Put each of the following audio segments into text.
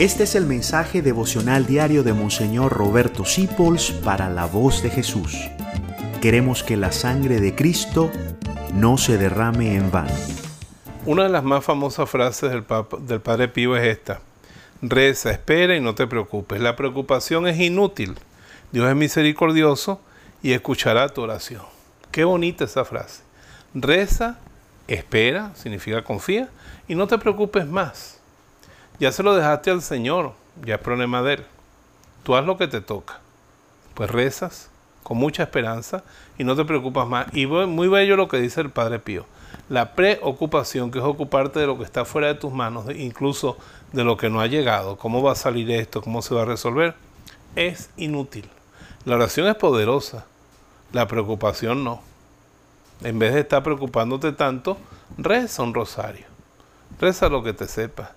Este es el mensaje devocional diario de Monseñor Roberto Sipols para la voz de Jesús. Queremos que la sangre de Cristo no se derrame en vano. Una de las más famosas frases del, del Padre Pío es esta. Reza, espera y no te preocupes. La preocupación es inútil. Dios es misericordioso y escuchará tu oración. Qué bonita esa frase. Reza, espera, significa confía, y no te preocupes más. Ya se lo dejaste al Señor, ya es problema de Él. Tú haz lo que te toca. Pues rezas con mucha esperanza y no te preocupas más. Y muy bello lo que dice el Padre Pío. La preocupación, que es ocuparte de lo que está fuera de tus manos, incluso de lo que no ha llegado, cómo va a salir esto, cómo se va a resolver, es inútil. La oración es poderosa, la preocupación no. En vez de estar preocupándote tanto, reza un rosario. Reza lo que te sepa.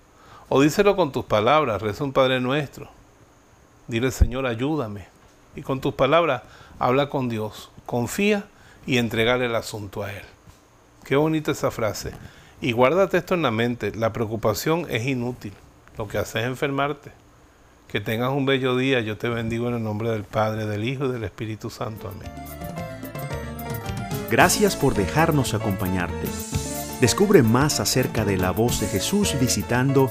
O díselo con tus palabras, reza un Padre Nuestro. Dile, Señor, ayúdame. Y con tus palabras, habla con Dios. Confía y entregale el asunto a Él. Qué bonita esa frase. Y guárdate esto en la mente. La preocupación es inútil. Lo que hace es enfermarte. Que tengas un bello día. Yo te bendigo en el nombre del Padre, del Hijo y del Espíritu Santo. Amén. Gracias por dejarnos acompañarte. Descubre más acerca de la voz de Jesús visitando